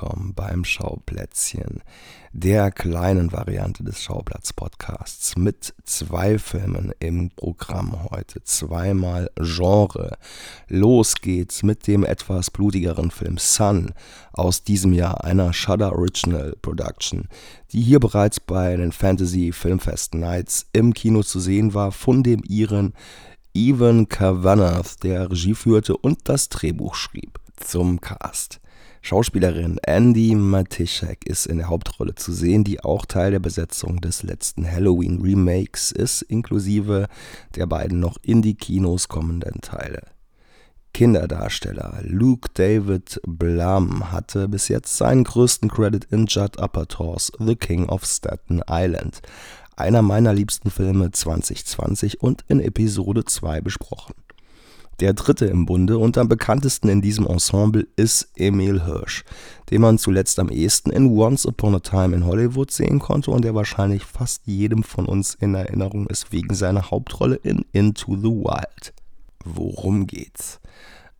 Willkommen beim Schauplätzchen, der kleinen Variante des Schauplatz-Podcasts mit zwei Filmen im Programm heute, zweimal Genre. Los geht's mit dem etwas blutigeren Film Sun aus diesem Jahr, einer Shudder Original Production, die hier bereits bei den Fantasy Filmfest Nights im Kino zu sehen war, von dem ihren Evan Kavanagh, der Regie führte und das Drehbuch schrieb. Zum Cast. Schauspielerin Andy Matischek ist in der Hauptrolle zu sehen, die auch Teil der Besetzung des letzten Halloween Remakes ist, inklusive der beiden noch in die Kinos kommenden Teile. Kinderdarsteller Luke David Blum hatte bis jetzt seinen größten Credit in Judd Apatows The King of Staten Island, einer meiner liebsten Filme 2020 und in Episode 2 besprochen. Der dritte im Bunde und am bekanntesten in diesem Ensemble ist Emil Hirsch, den man zuletzt am ehesten in Once Upon a Time in Hollywood sehen konnte und der wahrscheinlich fast jedem von uns in Erinnerung ist wegen seiner Hauptrolle in Into the Wild. Worum geht's?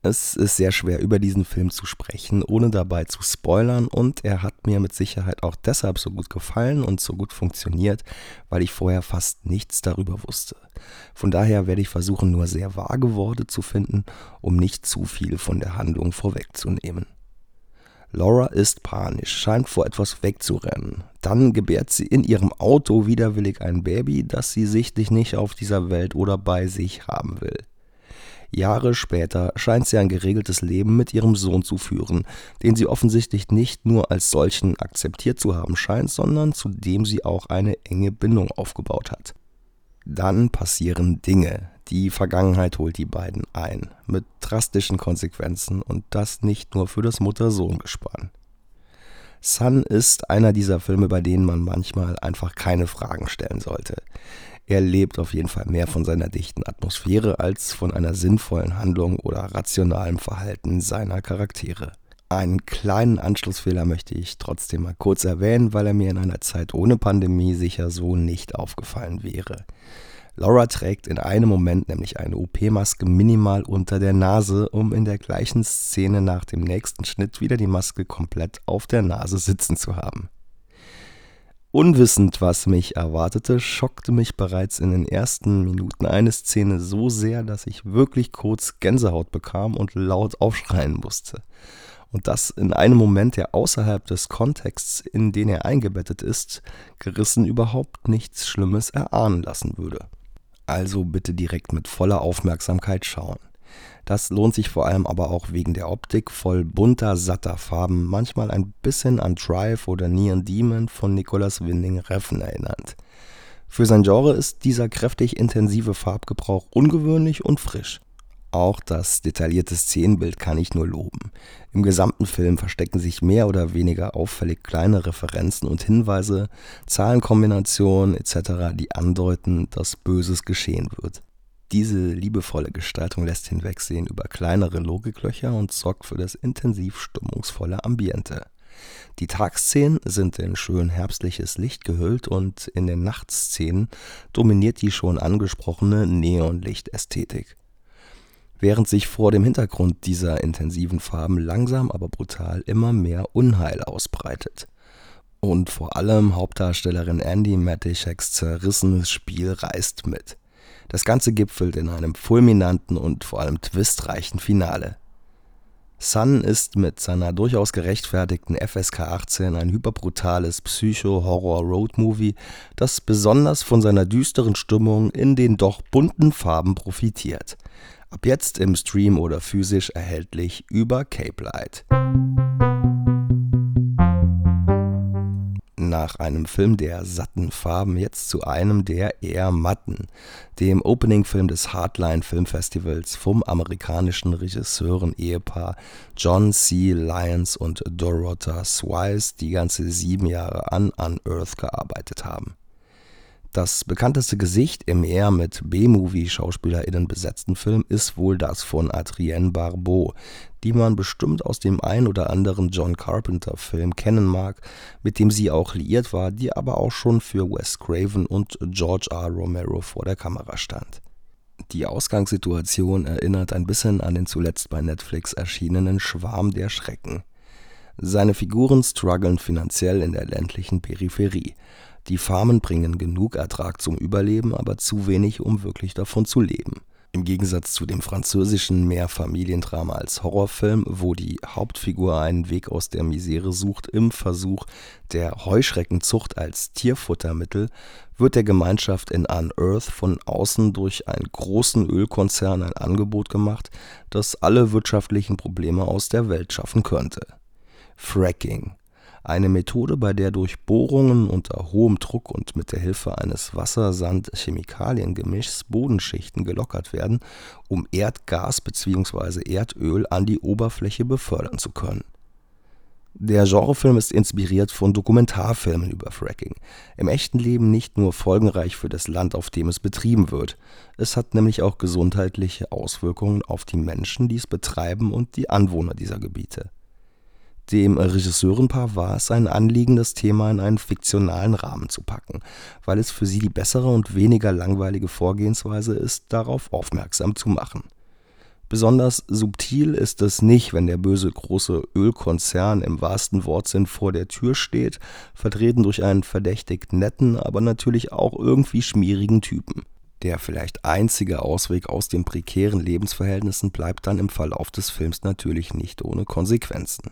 Es ist sehr schwer, über diesen Film zu sprechen, ohne dabei zu spoilern, und er hat mir mit Sicherheit auch deshalb so gut gefallen und so gut funktioniert, weil ich vorher fast nichts darüber wusste. Von daher werde ich versuchen, nur sehr vage Worte zu finden, um nicht zu viel von der Handlung vorwegzunehmen. Laura ist panisch, scheint vor etwas wegzurennen. Dann gebärt sie in ihrem Auto widerwillig ein Baby, das sie sichtlich nicht auf dieser Welt oder bei sich haben will. Jahre später scheint sie ein geregeltes Leben mit ihrem Sohn zu führen, den sie offensichtlich nicht nur als solchen akzeptiert zu haben scheint, sondern zu dem sie auch eine enge Bindung aufgebaut hat. Dann passieren Dinge. Die Vergangenheit holt die beiden ein, mit drastischen Konsequenzen und das nicht nur für das Mutter-Sohn-Gespann. Sun ist einer dieser Filme, bei denen man manchmal einfach keine Fragen stellen sollte. Er lebt auf jeden Fall mehr von seiner dichten Atmosphäre als von einer sinnvollen Handlung oder rationalem Verhalten seiner Charaktere. Einen kleinen Anschlussfehler möchte ich trotzdem mal kurz erwähnen, weil er mir in einer Zeit ohne Pandemie sicher so nicht aufgefallen wäre. Laura trägt in einem Moment nämlich eine OP-Maske minimal unter der Nase, um in der gleichen Szene nach dem nächsten Schnitt wieder die Maske komplett auf der Nase sitzen zu haben. Unwissend, was mich erwartete, schockte mich bereits in den ersten Minuten eine Szene so sehr, dass ich wirklich kurz Gänsehaut bekam und laut aufschreien musste. Und das in einem Moment, der außerhalb des Kontexts, in den er eingebettet ist, gerissen überhaupt nichts Schlimmes erahnen lassen würde. Also bitte direkt mit voller Aufmerksamkeit schauen. Das lohnt sich vor allem aber auch wegen der Optik voll bunter, satter Farben, manchmal ein bisschen an Drive oder Neon Demon von Nicolas Winding Refn erinnernd. Für sein Genre ist dieser kräftig intensive Farbgebrauch ungewöhnlich und frisch. Auch das detaillierte Szenenbild kann ich nur loben. Im gesamten Film verstecken sich mehr oder weniger auffällig kleine Referenzen und Hinweise, Zahlenkombinationen etc., die andeuten, dass Böses geschehen wird. Diese liebevolle Gestaltung lässt hinwegsehen über kleinere Logiklöcher und sorgt für das intensiv stimmungsvolle Ambiente. Die Tagsszenen sind in schön herbstliches Licht gehüllt und in den Nachtszenen dominiert die schon angesprochene Neonlichtästhetik. Während sich vor dem Hintergrund dieser intensiven Farben langsam aber brutal immer mehr Unheil ausbreitet. Und vor allem Hauptdarstellerin Andy Matischeks zerrissenes Spiel reißt mit. Das Ganze gipfelt in einem fulminanten und vor allem twistreichen Finale. Sun ist mit seiner durchaus gerechtfertigten FSK 18 ein hyperbrutales Psycho-Horror-Road-Movie, das besonders von seiner düsteren Stimmung in den doch bunten Farben profitiert. Ab jetzt im Stream oder physisch erhältlich über Cape Light. Nach einem Film der satten Farben jetzt zu einem der eher matten, dem Opening-Film des Hardline Filmfestivals vom amerikanischen Regisseuren-Ehepaar John C. Lyons und Dorota Swice, die ganze sieben Jahre an Unearth gearbeitet haben. Das bekannteste Gesicht im eher mit B-Movie-SchauspielerInnen besetzten Film ist wohl das von Adrienne Barbeau, die man bestimmt aus dem ein oder anderen John Carpenter-Film kennen mag, mit dem sie auch liiert war, die aber auch schon für Wes Craven und George R. Romero vor der Kamera stand. Die Ausgangssituation erinnert ein bisschen an den zuletzt bei Netflix erschienenen Schwarm der Schrecken. Seine Figuren strugglen finanziell in der ländlichen Peripherie. Die Farmen bringen genug Ertrag zum Überleben, aber zu wenig, um wirklich davon zu leben. Im Gegensatz zu dem französischen Mehrfamiliendrama als Horrorfilm, wo die Hauptfigur einen Weg aus der Misere sucht im Versuch der Heuschreckenzucht als Tierfuttermittel, wird der Gemeinschaft in Unearth von außen durch einen großen Ölkonzern ein Angebot gemacht, das alle wirtschaftlichen Probleme aus der Welt schaffen könnte. Fracking eine Methode, bei der durch Bohrungen unter hohem Druck und mit der Hilfe eines Wasser-Sand-Chemikalien-Gemischs Bodenschichten gelockert werden, um Erdgas bzw. Erdöl an die Oberfläche befördern zu können. Der Genrefilm ist inspiriert von Dokumentarfilmen über Fracking. Im echten Leben nicht nur folgenreich für das Land, auf dem es betrieben wird. Es hat nämlich auch gesundheitliche Auswirkungen auf die Menschen, die es betreiben und die Anwohner dieser Gebiete. Dem Regisseurenpaar war es ein Anliegen, das Thema in einen fiktionalen Rahmen zu packen, weil es für sie die bessere und weniger langweilige Vorgehensweise ist, darauf aufmerksam zu machen. Besonders subtil ist es nicht, wenn der böse große Ölkonzern im wahrsten Wortsinn vor der Tür steht, vertreten durch einen verdächtig netten, aber natürlich auch irgendwie schmierigen Typen. Der vielleicht einzige Ausweg aus den prekären Lebensverhältnissen bleibt dann im Verlauf des Films natürlich nicht ohne Konsequenzen.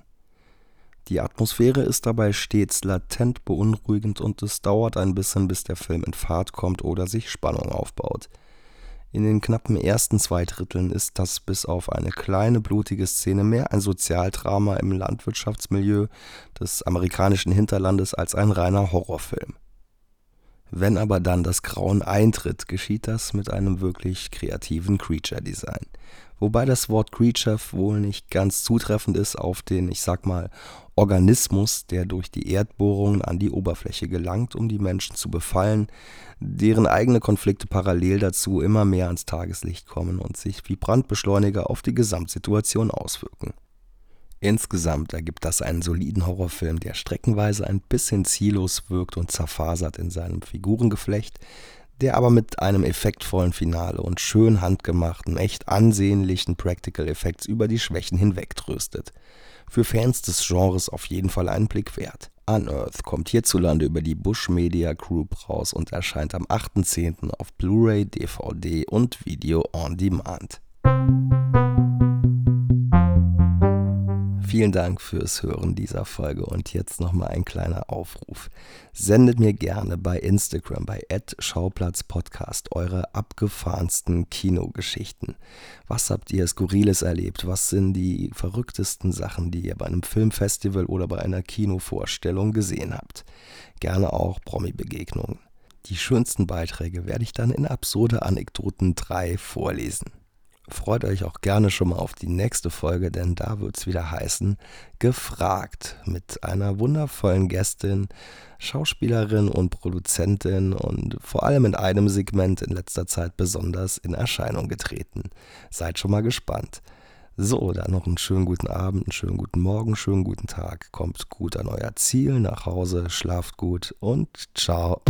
Die Atmosphäre ist dabei stets latent beunruhigend und es dauert ein bisschen, bis der Film in Fahrt kommt oder sich Spannung aufbaut. In den knappen ersten zwei Dritteln ist das bis auf eine kleine blutige Szene mehr ein Sozialdrama im Landwirtschaftsmilieu des amerikanischen Hinterlandes als ein reiner Horrorfilm. Wenn aber dann das Grauen eintritt, geschieht das mit einem wirklich kreativen Creature Design wobei das Wort Creature wohl nicht ganz zutreffend ist auf den, ich sag mal, Organismus, der durch die Erdbohrungen an die Oberfläche gelangt, um die Menschen zu befallen, deren eigene Konflikte parallel dazu immer mehr ans Tageslicht kommen und sich wie Brandbeschleuniger auf die Gesamtsituation auswirken. Insgesamt ergibt das einen soliden Horrorfilm, der streckenweise ein bisschen ziellos wirkt und zerfasert in seinem Figurengeflecht, der aber mit einem effektvollen Finale und schön handgemachten, echt ansehnlichen Practical Effects über die Schwächen hinwegtröstet. Für Fans des Genres auf jeden Fall einen Blick wert. Unearth kommt hierzulande über die Bush Media Group raus und erscheint am 8.10. auf Blu-ray, DVD und Video on Demand. Vielen Dank fürs Hören dieser Folge und jetzt nochmal ein kleiner Aufruf. Sendet mir gerne bei Instagram bei @schauplatzpodcast eure abgefahrensten Kinogeschichten. Was habt ihr skurriles erlebt? Was sind die verrücktesten Sachen, die ihr bei einem Filmfestival oder bei einer Kinovorstellung gesehen habt? Gerne auch Promi-Begegnungen. Die schönsten Beiträge werde ich dann in absurde Anekdoten 3 vorlesen. Freut euch auch gerne schon mal auf die nächste Folge, denn da wird es wieder heißen Gefragt mit einer wundervollen Gästin, Schauspielerin und Produzentin und vor allem in einem Segment in letzter Zeit besonders in Erscheinung getreten. Seid schon mal gespannt. So, dann noch einen schönen guten Abend, einen schönen guten Morgen, schönen guten Tag. Kommt gut an euer Ziel nach Hause, schlaft gut und ciao.